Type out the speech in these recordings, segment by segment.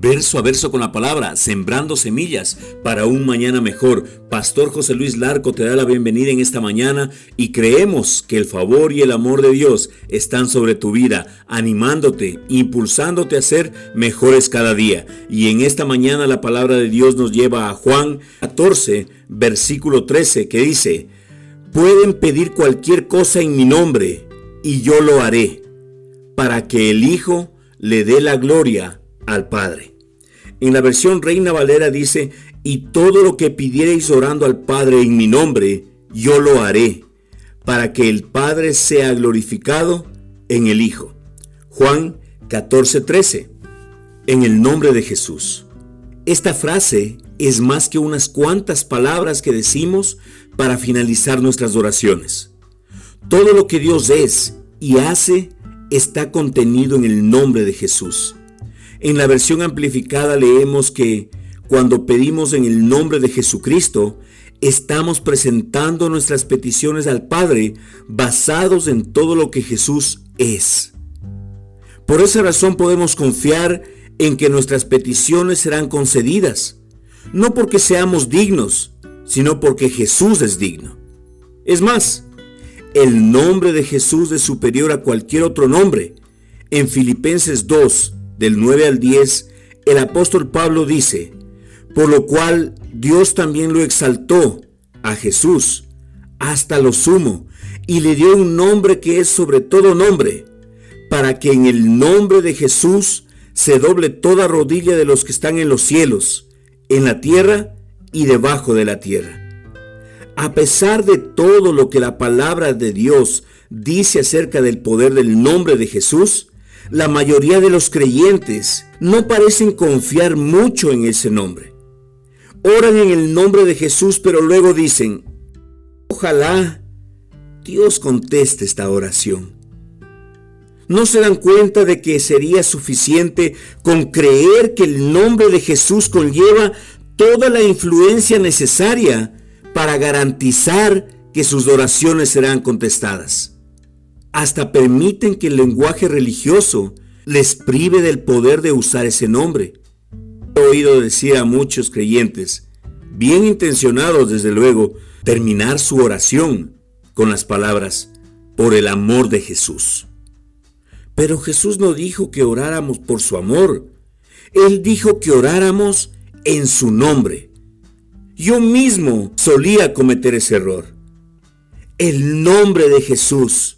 verso a verso con la palabra, sembrando semillas para un mañana mejor. Pastor José Luis Larco te da la bienvenida en esta mañana y creemos que el favor y el amor de Dios están sobre tu vida, animándote, impulsándote a ser mejores cada día. Y en esta mañana la palabra de Dios nos lleva a Juan 14, versículo 13, que dice, pueden pedir cualquier cosa en mi nombre y yo lo haré, para que el Hijo le dé la gloria al Padre. En la versión Reina Valera dice, y todo lo que pidierais orando al Padre en mi nombre, yo lo haré, para que el Padre sea glorificado en el Hijo. Juan 14:13. En el nombre de Jesús. Esta frase es más que unas cuantas palabras que decimos para finalizar nuestras oraciones. Todo lo que Dios es y hace está contenido en el nombre de Jesús. En la versión amplificada leemos que cuando pedimos en el nombre de Jesucristo, estamos presentando nuestras peticiones al Padre basados en todo lo que Jesús es. Por esa razón podemos confiar en que nuestras peticiones serán concedidas, no porque seamos dignos, sino porque Jesús es digno. Es más, el nombre de Jesús es superior a cualquier otro nombre. En Filipenses 2, del 9 al 10, el apóstol Pablo dice, por lo cual Dios también lo exaltó a Jesús hasta lo sumo y le dio un nombre que es sobre todo nombre, para que en el nombre de Jesús se doble toda rodilla de los que están en los cielos, en la tierra y debajo de la tierra. A pesar de todo lo que la palabra de Dios dice acerca del poder del nombre de Jesús, la mayoría de los creyentes no parecen confiar mucho en ese nombre. Oran en el nombre de Jesús, pero luego dicen, ojalá Dios conteste esta oración. No se dan cuenta de que sería suficiente con creer que el nombre de Jesús conlleva toda la influencia necesaria para garantizar que sus oraciones serán contestadas hasta permiten que el lenguaje religioso les prive del poder de usar ese nombre. He oído decir a muchos creyentes, bien intencionados desde luego, terminar su oración con las palabras, por el amor de Jesús. Pero Jesús no dijo que oráramos por su amor, Él dijo que oráramos en su nombre. Yo mismo solía cometer ese error. El nombre de Jesús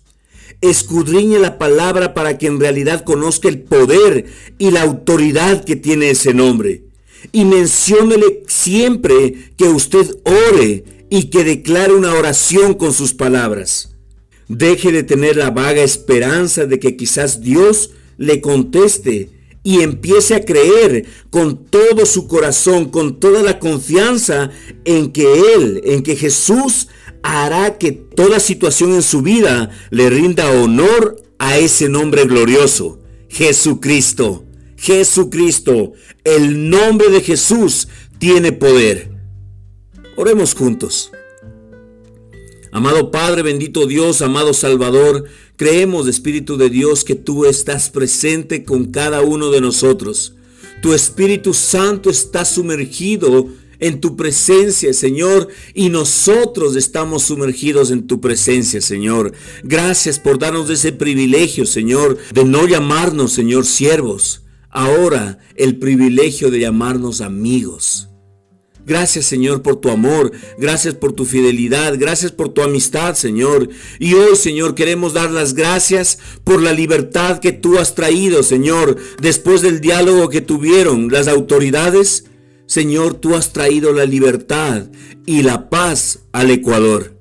escudriñe la palabra para que en realidad conozca el poder y la autoridad que tiene ese nombre. Y menciónele siempre que usted ore y que declare una oración con sus palabras. Deje de tener la vaga esperanza de que quizás Dios le conteste y empiece a creer con todo su corazón, con toda la confianza en que Él, en que Jesús hará que toda situación en su vida le rinda honor a ese nombre glorioso, Jesucristo. Jesucristo, el nombre de Jesús tiene poder. Oremos juntos. Amado Padre, bendito Dios, amado Salvador, creemos, Espíritu de Dios, que tú estás presente con cada uno de nosotros. Tu Espíritu Santo está sumergido en tu presencia, Señor, y nosotros estamos sumergidos en tu presencia, Señor. Gracias por darnos ese privilegio, Señor, de no llamarnos, Señor, siervos. Ahora el privilegio de llamarnos amigos. Gracias Señor por tu amor, gracias por tu fidelidad, gracias por tu amistad Señor. Y hoy Señor queremos dar las gracias por la libertad que tú has traído Señor, después del diálogo que tuvieron las autoridades Señor, tú has traído la libertad y la paz al Ecuador.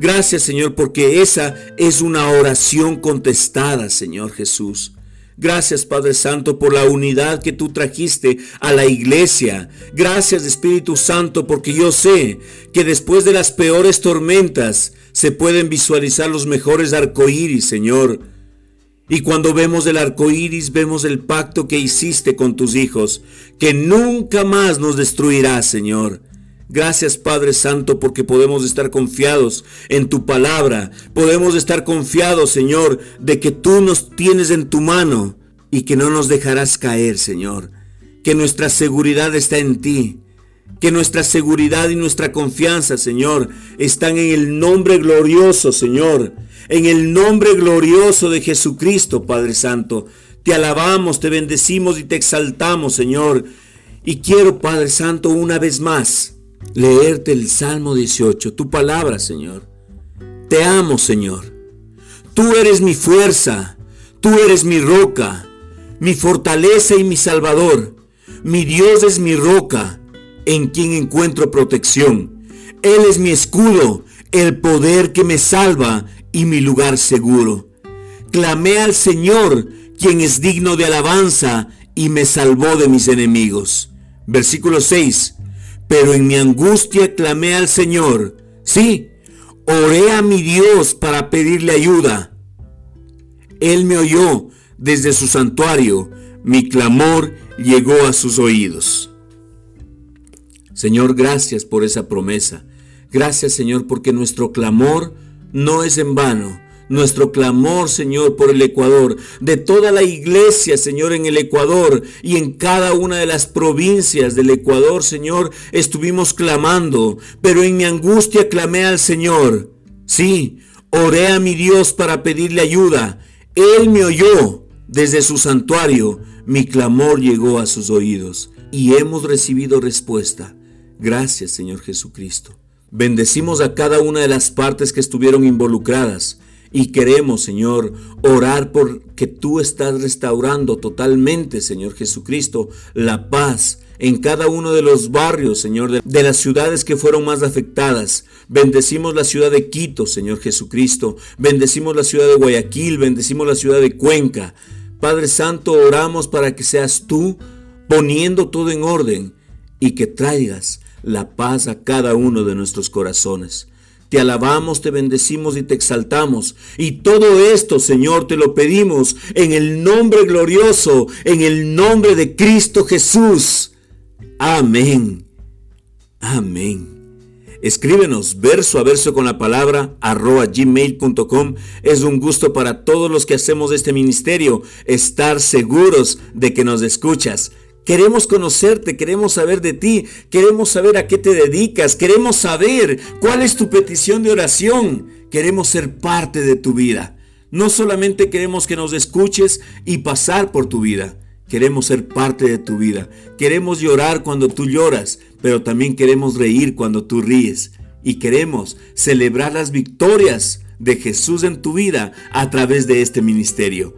Gracias, Señor, porque esa es una oración contestada, Señor Jesús. Gracias, Padre Santo, por la unidad que tú trajiste a la iglesia. Gracias, Espíritu Santo, porque yo sé que después de las peores tormentas se pueden visualizar los mejores arcoíris, Señor. Y cuando vemos el arco iris, vemos el pacto que hiciste con tus hijos, que nunca más nos destruirás, Señor. Gracias Padre Santo porque podemos estar confiados en tu palabra. Podemos estar confiados, Señor, de que tú nos tienes en tu mano y que no nos dejarás caer, Señor. que nuestra seguridad está en ti, que nuestra seguridad y nuestra confianza, Señor, están en el nombre glorioso, Señor, en el nombre glorioso de Jesucristo, Padre Santo. Te alabamos, te bendecimos y te exaltamos, Señor. Y quiero, Padre Santo, una vez más, leerte el Salmo 18, tu palabra, Señor. Te amo, Señor. Tú eres mi fuerza, tú eres mi roca, mi fortaleza y mi salvador. Mi Dios es mi roca, en quien encuentro protección. Él es mi escudo, el poder que me salva y mi lugar seguro. Clamé al Señor, quien es digno de alabanza, y me salvó de mis enemigos. Versículo 6. Pero en mi angustia clamé al Señor. Sí, oré a mi Dios para pedirle ayuda. Él me oyó desde su santuario. Mi clamor llegó a sus oídos. Señor, gracias por esa promesa. Gracias, Señor, porque nuestro clamor no es en vano. Nuestro clamor, Señor, por el Ecuador, de toda la iglesia, Señor, en el Ecuador y en cada una de las provincias del Ecuador, Señor, estuvimos clamando, pero en mi angustia clamé al Señor. Sí, oré a mi Dios para pedirle ayuda. Él me oyó desde su santuario. Mi clamor llegó a sus oídos y hemos recibido respuesta. Gracias, Señor Jesucristo. Bendecimos a cada una de las partes que estuvieron involucradas y queremos, Señor, orar por que tú estás restaurando totalmente, Señor Jesucristo, la paz en cada uno de los barrios, Señor, de, las ciudades que fueron más afectadas. Bendecimos la ciudad de Quito, Señor Jesucristo. Bendecimos la ciudad de Guayaquil, bendecimos la ciudad de Cuenca. Padre Santo, oramos para que seas tú poniendo todo en orden y que traigas la paz a cada uno de nuestros corazones. Te alabamos, te bendecimos y te exaltamos. Y todo esto, Señor, te lo pedimos en el nombre glorioso, en el nombre de Cristo Jesús. Amén. Amén. Escríbenos verso a verso con la palabra arroba gmail.com. Es un gusto para todos los que hacemos este ministerio estar seguros de que nos escuchas. Queremos conocerte, queremos saber de ti, queremos saber a qué te dedicas, queremos saber cuál es tu petición de oración, queremos ser parte de tu vida. No solamente queremos que nos escuches y pasar por tu vida, queremos ser parte de tu vida. Queremos llorar cuando tú lloras, pero también queremos reír cuando tú ríes. Y queremos celebrar las victorias de Jesús en tu vida a través de este ministerio.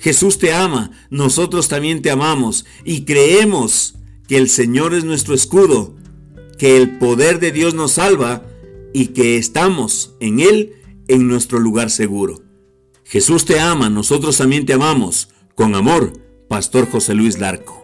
Jesús te ama, nosotros también te amamos y creemos que el Señor es nuestro escudo, que el poder de Dios nos salva y que estamos en Él en nuestro lugar seguro. Jesús te ama, nosotros también te amamos. Con amor, Pastor José Luis Larco.